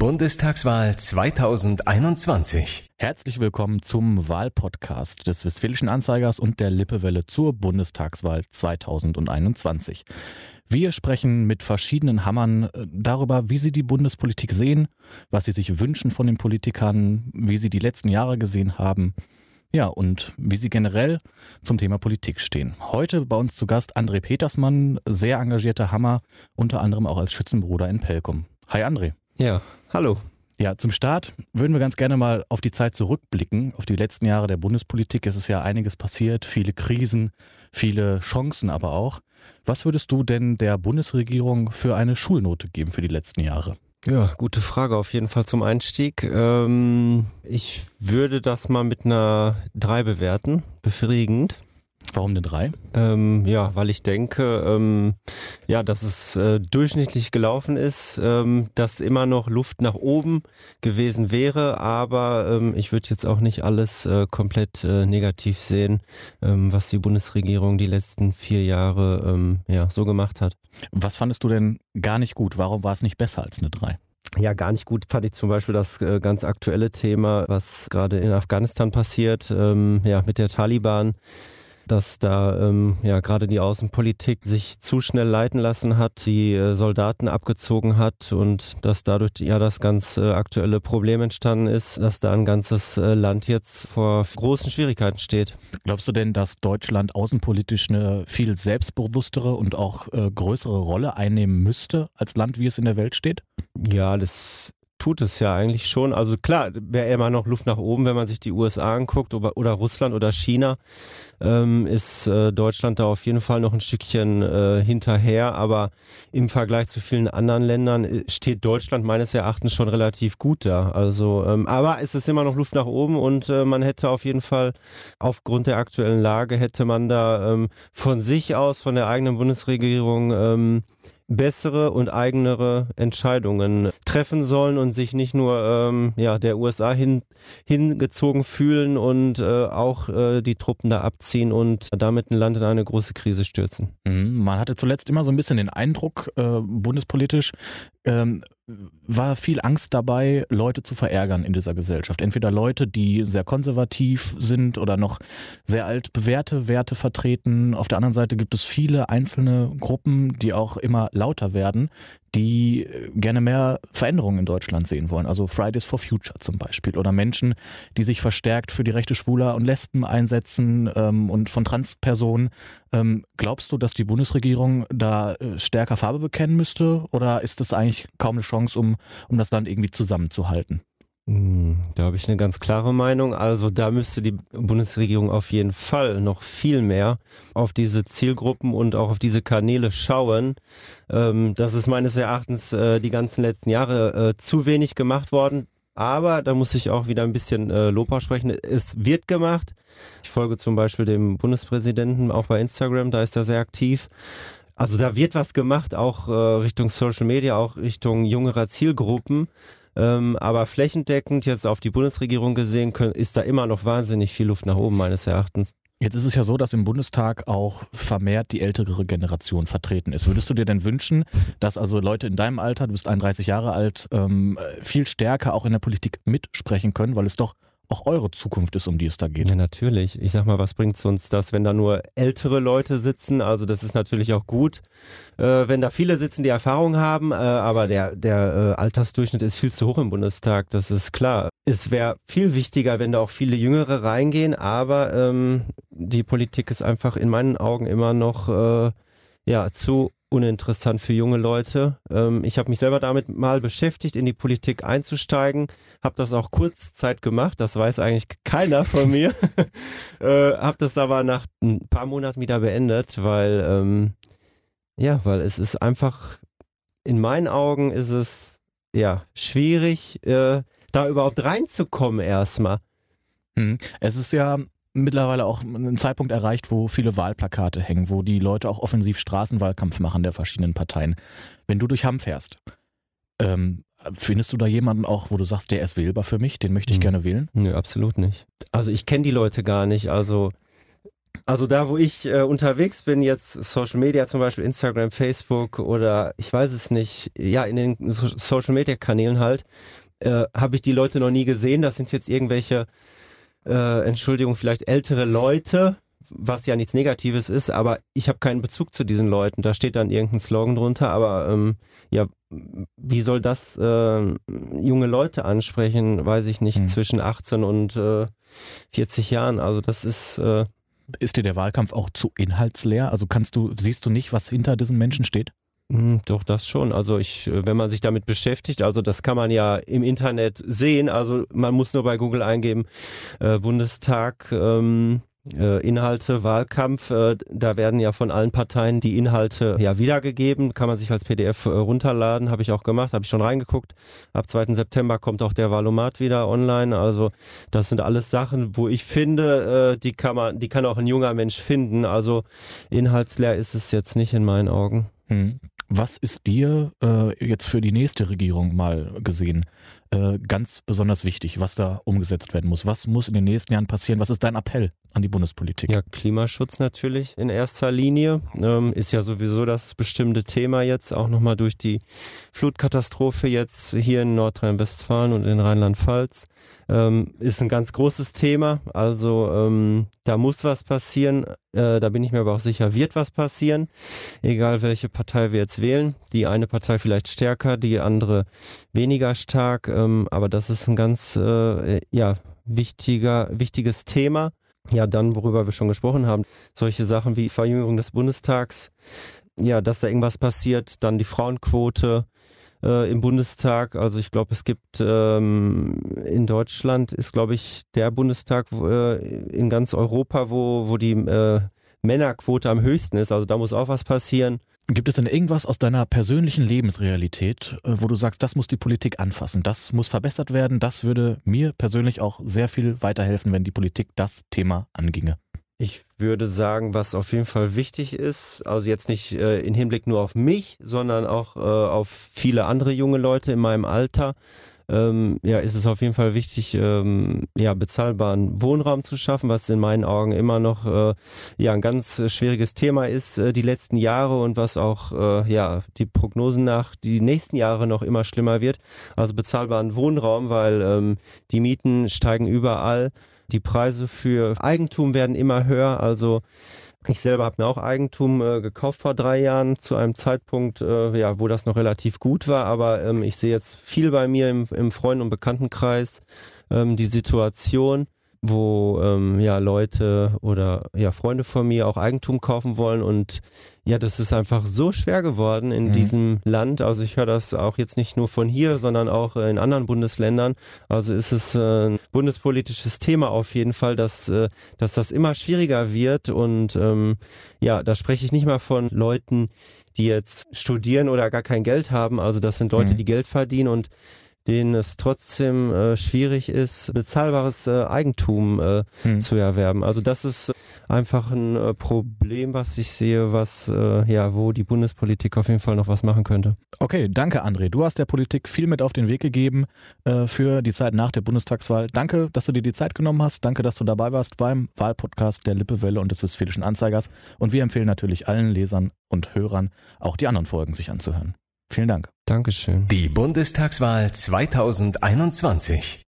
Bundestagswahl 2021. Herzlich willkommen zum Wahlpodcast des Westfälischen Anzeigers und der Lippewelle zur Bundestagswahl 2021. Wir sprechen mit verschiedenen Hammern äh, darüber, wie sie die Bundespolitik sehen, was sie sich wünschen von den Politikern, wie sie die letzten Jahre gesehen haben. Ja, und wie Sie generell zum Thema Politik stehen. Heute bei uns zu Gast André Petersmann, sehr engagierter Hammer, unter anderem auch als Schützenbruder in Pelkum. Hi André. Ja, hallo. Ja, zum Start würden wir ganz gerne mal auf die Zeit zurückblicken, auf die letzten Jahre der Bundespolitik. Es ist ja einiges passiert, viele Krisen, viele Chancen aber auch. Was würdest du denn der Bundesregierung für eine Schulnote geben für die letzten Jahre? Ja, gute Frage auf jeden Fall zum Einstieg. Ähm, ich würde das mal mit einer 3 bewerten, befriedigend. Warum eine 3? Ähm, ja, weil ich denke, ähm, ja, dass es äh, durchschnittlich gelaufen ist, ähm, dass immer noch Luft nach oben gewesen wäre, aber ähm, ich würde jetzt auch nicht alles äh, komplett äh, negativ sehen, ähm, was die Bundesregierung die letzten vier Jahre ähm, ja, so gemacht hat. Was fandest du denn gar nicht gut? Warum war es nicht besser als eine 3? Ja, gar nicht gut fand ich zum Beispiel das äh, ganz aktuelle Thema, was gerade in Afghanistan passiert, ähm, ja, mit der Taliban dass da ähm, ja gerade die Außenpolitik sich zu schnell leiten lassen hat, die äh, Soldaten abgezogen hat und dass dadurch ja das ganz äh, aktuelle Problem entstanden ist, dass da ein ganzes äh, Land jetzt vor großen Schwierigkeiten steht. Glaubst du denn, dass Deutschland außenpolitisch eine viel selbstbewusstere und auch äh, größere Rolle einnehmen müsste als Land, wie es in der Welt steht? Ja, das tut es ja eigentlich schon. Also klar, wäre immer noch Luft nach oben, wenn man sich die USA anguckt oder, oder Russland oder China, ähm, ist äh, Deutschland da auf jeden Fall noch ein Stückchen äh, hinterher. Aber im Vergleich zu vielen anderen Ländern äh, steht Deutschland meines Erachtens schon relativ gut da. Also, ähm, aber es ist immer noch Luft nach oben und äh, man hätte auf jeden Fall aufgrund der aktuellen Lage hätte man da ähm, von sich aus, von der eigenen Bundesregierung ähm, bessere und eigenere Entscheidungen treffen sollen und sich nicht nur ähm, ja, der USA hin, hingezogen fühlen und äh, auch äh, die Truppen da abziehen und damit ein Land in eine große Krise stürzen. Mhm. Man hatte zuletzt immer so ein bisschen den Eindruck, äh, bundespolitisch, ähm, war viel Angst dabei, Leute zu verärgern in dieser Gesellschaft. Entweder Leute, die sehr konservativ sind oder noch sehr alt bewährte Werte vertreten. Auf der anderen Seite gibt es viele einzelne Gruppen, die auch immer lauter werden, die äh, gerne mehr Veränderungen in Deutschland sehen wollen. Also Fridays for Future zum Beispiel. Oder Menschen, die sich verstärkt für die Rechte Schwuler und Lesben einsetzen ähm, und von Transpersonen. Ähm, glaubst du, dass die Bundesregierung da äh, stärker Farbe bekennen müsste? Oder ist das eigentlich kaum eine Chance, um, um das Land irgendwie zusammenzuhalten? Hm, da habe ich eine ganz klare Meinung. Also da müsste die Bundesregierung auf jeden Fall noch viel mehr auf diese Zielgruppen und auch auf diese Kanäle schauen. Ähm, das ist meines Erachtens äh, die ganzen letzten Jahre äh, zu wenig gemacht worden. Aber da muss ich auch wieder ein bisschen äh, Lob aussprechen. Es wird gemacht. Ich folge zum Beispiel dem Bundespräsidenten auch bei Instagram, da ist er sehr aktiv. Also da wird was gemacht, auch äh, Richtung Social Media, auch Richtung jüngerer Zielgruppen. Ähm, aber flächendeckend jetzt auf die Bundesregierung gesehen, können, ist da immer noch wahnsinnig viel Luft nach oben meines Erachtens. Jetzt ist es ja so, dass im Bundestag auch vermehrt die ältere Generation vertreten ist. Würdest du dir denn wünschen, dass also Leute in deinem Alter, du bist 31 Jahre alt, ähm, viel stärker auch in der Politik mitsprechen können, weil es doch auch eure Zukunft ist, um die es da geht. Ja, natürlich. Ich sag mal, was bringt es uns das, wenn da nur ältere Leute sitzen? Also das ist natürlich auch gut, äh, wenn da viele sitzen, die Erfahrung haben, äh, aber der, der äh, Altersdurchschnitt ist viel zu hoch im Bundestag, das ist klar. Es wäre viel wichtiger, wenn da auch viele Jüngere reingehen, aber ähm, die Politik ist einfach in meinen Augen immer noch äh, ja, zu uninteressant für junge Leute. Ähm, ich habe mich selber damit mal beschäftigt, in die Politik einzusteigen, habe das auch kurzzeit gemacht, das weiß eigentlich keiner von mir. äh, habe das aber nach ein paar Monaten wieder beendet, weil ähm, ja, weil es ist einfach in meinen Augen ist es ja schwierig, äh, da überhaupt reinzukommen erstmal. Hm. Es ist ja mittlerweile auch ein Zeitpunkt erreicht, wo viele Wahlplakate hängen, wo die Leute auch offensiv Straßenwahlkampf machen der verschiedenen Parteien. Wenn du durch Hamm fährst, ähm, findest du da jemanden auch, wo du sagst, der ist wählbar für mich, den möchte ich mhm. gerne wählen? Nö, absolut nicht. Also ich kenne die Leute gar nicht. Also Also da, wo ich äh, unterwegs bin, jetzt Social Media, zum Beispiel Instagram, Facebook oder ich weiß es nicht, ja, in den so Social Media Kanälen halt, äh, habe ich die Leute noch nie gesehen. Das sind jetzt irgendwelche, äh, Entschuldigung, vielleicht ältere Leute, was ja nichts Negatives ist, aber ich habe keinen Bezug zu diesen Leuten. Da steht dann irgendein Slogan drunter, aber ähm, ja, wie soll das äh, junge Leute ansprechen, weiß ich nicht, hm. zwischen 18 und äh, 40 Jahren. Also das ist äh, ist dir der Wahlkampf auch zu inhaltsleer? Also kannst du, siehst du nicht, was hinter diesen Menschen steht? Hm, doch, das schon. Also ich, äh, wenn man sich damit beschäftigt, also das kann man ja im Internet sehen. Also man muss nur bei Google eingeben, äh, Bundestag, ähm, äh, Inhalte, Wahlkampf. Äh, da werden ja von allen Parteien die Inhalte ja wiedergegeben. Kann man sich als PDF äh, runterladen. Habe ich auch gemacht, habe ich schon reingeguckt. Ab 2. September kommt auch der Valomat wieder online. Also das sind alles Sachen, wo ich finde, die kann man, die kann auch ein junger Mensch finden. Also inhaltsleer ist es jetzt nicht in meinen Augen. Hm. Was ist dir äh, jetzt für die nächste Regierung mal gesehen äh, ganz besonders wichtig, was da umgesetzt werden muss? Was muss in den nächsten Jahren passieren? Was ist dein Appell an die Bundespolitik? Ja, Klimaschutz natürlich in erster Linie. Ähm, ist ja sowieso das bestimmte Thema jetzt, auch nochmal durch die Flutkatastrophe jetzt hier in Nordrhein-Westfalen und in Rheinland-Pfalz. Ähm, ist ein ganz großes Thema. Also ähm, da muss was passieren. Äh, da bin ich mir aber auch sicher, wird was passieren. Egal welche Partei wir jetzt wählen. Die eine Partei vielleicht stärker, die andere weniger stark. Ähm, aber das ist ein ganz äh, ja, wichtiger, wichtiges Thema. Ja, dann, worüber wir schon gesprochen haben, solche Sachen wie Verjüngerung des Bundestags, ja, dass da irgendwas passiert, dann die Frauenquote, äh, im Bundestag. Also ich glaube, es gibt ähm, in Deutschland ist, glaube ich, der Bundestag äh, in ganz Europa, wo, wo die äh, Männerquote am höchsten ist. Also da muss auch was passieren. Gibt es denn irgendwas aus deiner persönlichen Lebensrealität, äh, wo du sagst, das muss die Politik anfassen, das muss verbessert werden, das würde mir persönlich auch sehr viel weiterhelfen, wenn die Politik das Thema anginge? Ich würde sagen, was auf jeden Fall wichtig ist, also jetzt nicht äh, in Hinblick nur auf mich, sondern auch äh, auf viele andere junge Leute in meinem Alter, ähm, ja, ist es auf jeden Fall wichtig, ähm, ja, bezahlbaren Wohnraum zu schaffen, was in meinen Augen immer noch äh, ja ein ganz schwieriges Thema ist äh, die letzten Jahre und was auch äh, ja die Prognosen nach die nächsten Jahre noch immer schlimmer wird. Also bezahlbaren Wohnraum, weil ähm, die Mieten steigen überall. Die Preise für Eigentum werden immer höher. Also ich selber habe mir auch Eigentum äh, gekauft vor drei Jahren zu einem Zeitpunkt, äh, ja, wo das noch relativ gut war. Aber ähm, ich sehe jetzt viel bei mir im, im Freund- und Bekanntenkreis ähm, die Situation, wo ähm, ja Leute oder ja Freunde von mir auch Eigentum kaufen wollen und ja, das ist einfach so schwer geworden in mhm. diesem Land. Also ich höre das auch jetzt nicht nur von hier, sondern auch in anderen Bundesländern. Also ist es äh, ein bundespolitisches Thema auf jeden Fall, dass, äh, dass das immer schwieriger wird und ähm, ja, da spreche ich nicht mal von Leuten, die jetzt studieren oder gar kein Geld haben. Also das sind Leute, mhm. die Geld verdienen und denen es trotzdem äh, schwierig ist, bezahlbares äh, Eigentum äh, hm. zu erwerben. Also das ist einfach ein äh, Problem, was ich sehe, was äh, ja, wo die Bundespolitik auf jeden Fall noch was machen könnte. Okay, danke André. Du hast der Politik viel mit auf den Weg gegeben äh, für die Zeit nach der Bundestagswahl. Danke, dass du dir die Zeit genommen hast. Danke, dass du dabei warst beim Wahlpodcast der Lippewelle und des Westfälischen Anzeigers. Und wir empfehlen natürlich allen Lesern und Hörern auch die anderen Folgen sich anzuhören. Vielen Dank. Dankeschön. Die Bundestagswahl 2021.